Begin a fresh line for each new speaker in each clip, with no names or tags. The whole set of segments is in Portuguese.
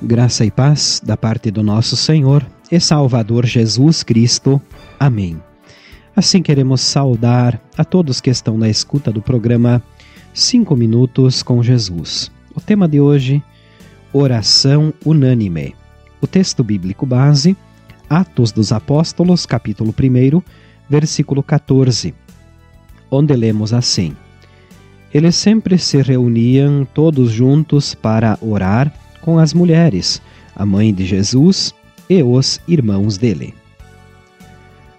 Graça e paz da parte do nosso Senhor e Salvador Jesus Cristo. Amém. Assim queremos saudar a todos que estão na escuta do programa Cinco Minutos com Jesus. O tema de hoje, oração unânime. O texto bíblico base, Atos dos Apóstolos, capítulo 1, versículo 14, onde lemos assim: Eles sempre se reuniam todos juntos para orar com as mulheres, a mãe de Jesus e os irmãos dele.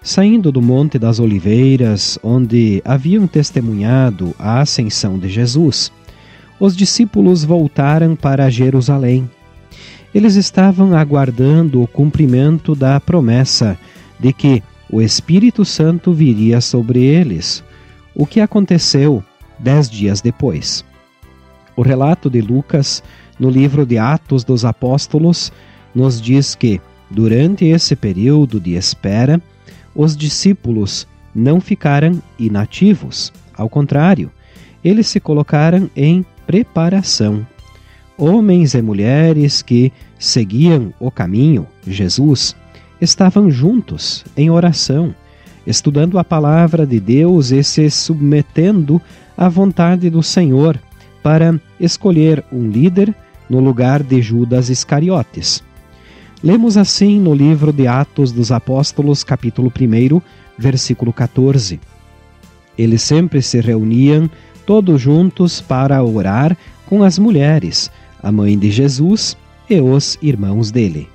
Saindo do Monte das Oliveiras, onde haviam testemunhado a ascensão de Jesus, os discípulos voltaram para Jerusalém. Eles estavam aguardando o cumprimento da promessa de que o Espírito Santo viria sobre eles, o que aconteceu dez dias depois. O relato de Lucas no livro de Atos dos Apóstolos, nos diz que, durante esse período de espera, os discípulos não ficaram inativos. Ao contrário, eles se colocaram em preparação. Homens e mulheres que seguiam o caminho, Jesus, estavam juntos em oração, estudando a palavra de Deus e se submetendo à vontade do Senhor para escolher um líder no lugar de Judas Iscariotes. Lemos assim no livro de Atos dos Apóstolos, capítulo 1, versículo 14. Eles sempre se reuniam todos juntos para orar com as mulheres, a mãe de Jesus e os irmãos dele.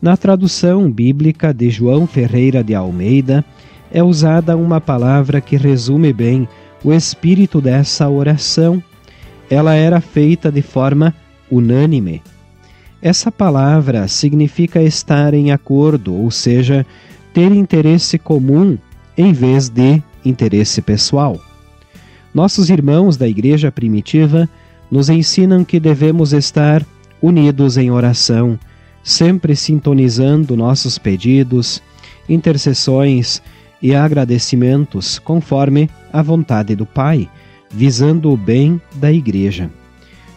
Na tradução bíblica de João Ferreira de Almeida, é usada uma palavra que resume bem o espírito dessa oração. Ela era feita de forma unânime. Essa palavra significa estar em acordo, ou seja, ter interesse comum em vez de interesse pessoal. Nossos irmãos da Igreja Primitiva nos ensinam que devemos estar unidos em oração, sempre sintonizando nossos pedidos, intercessões e agradecimentos conforme a vontade do Pai, visando o bem da Igreja.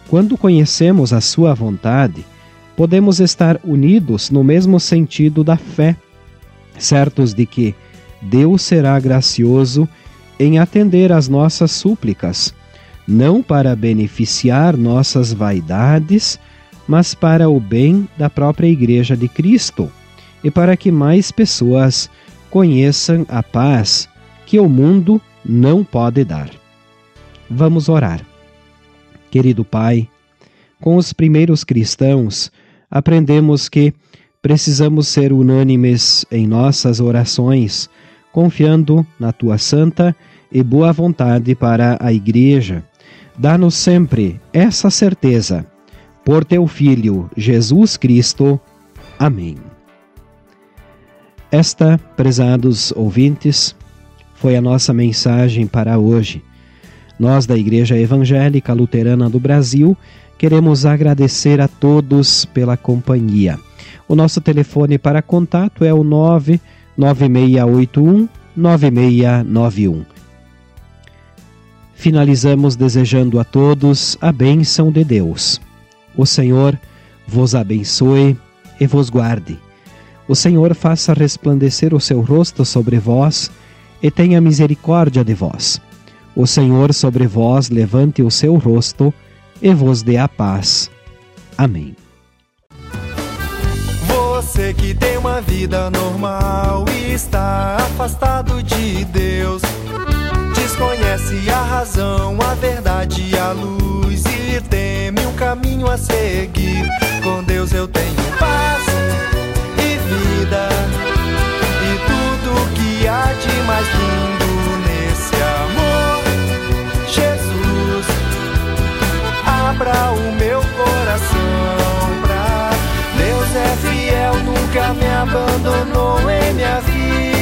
Quando conhecemos a Sua vontade, podemos estar unidos no mesmo sentido da fé, certos de que Deus será gracioso em atender às nossas súplicas, não para beneficiar nossas vaidades, mas para o bem da própria Igreja de Cristo e para que mais pessoas conheçam a paz que o mundo não pode dar. Vamos orar. Querido Pai, com os primeiros cristãos, aprendemos que precisamos ser unânimes em nossas orações, confiando na tua santa e boa vontade para a Igreja. Dá-nos sempre essa certeza. Por teu Filho, Jesus Cristo. Amém. Esta, prezados ouvintes, foi a nossa mensagem para hoje. Nós, da Igreja Evangélica Luterana do Brasil, queremos agradecer a todos pela companhia. O nosso telefone para contato é o 99681 9691. Finalizamos desejando a todos a bênção de Deus. O Senhor vos abençoe e vos guarde. O Senhor faça resplandecer o seu rosto sobre vós e tenha misericórdia de vós o Senhor sobre vós levante o seu rosto e vos dê a paz. Amém.
Você que tem uma vida normal e está afastado de Deus, desconhece a razão, a verdade e a luz e teme um caminho a seguir. Com Deus eu tenho paz e vida nunca me abandonó en mi asilo.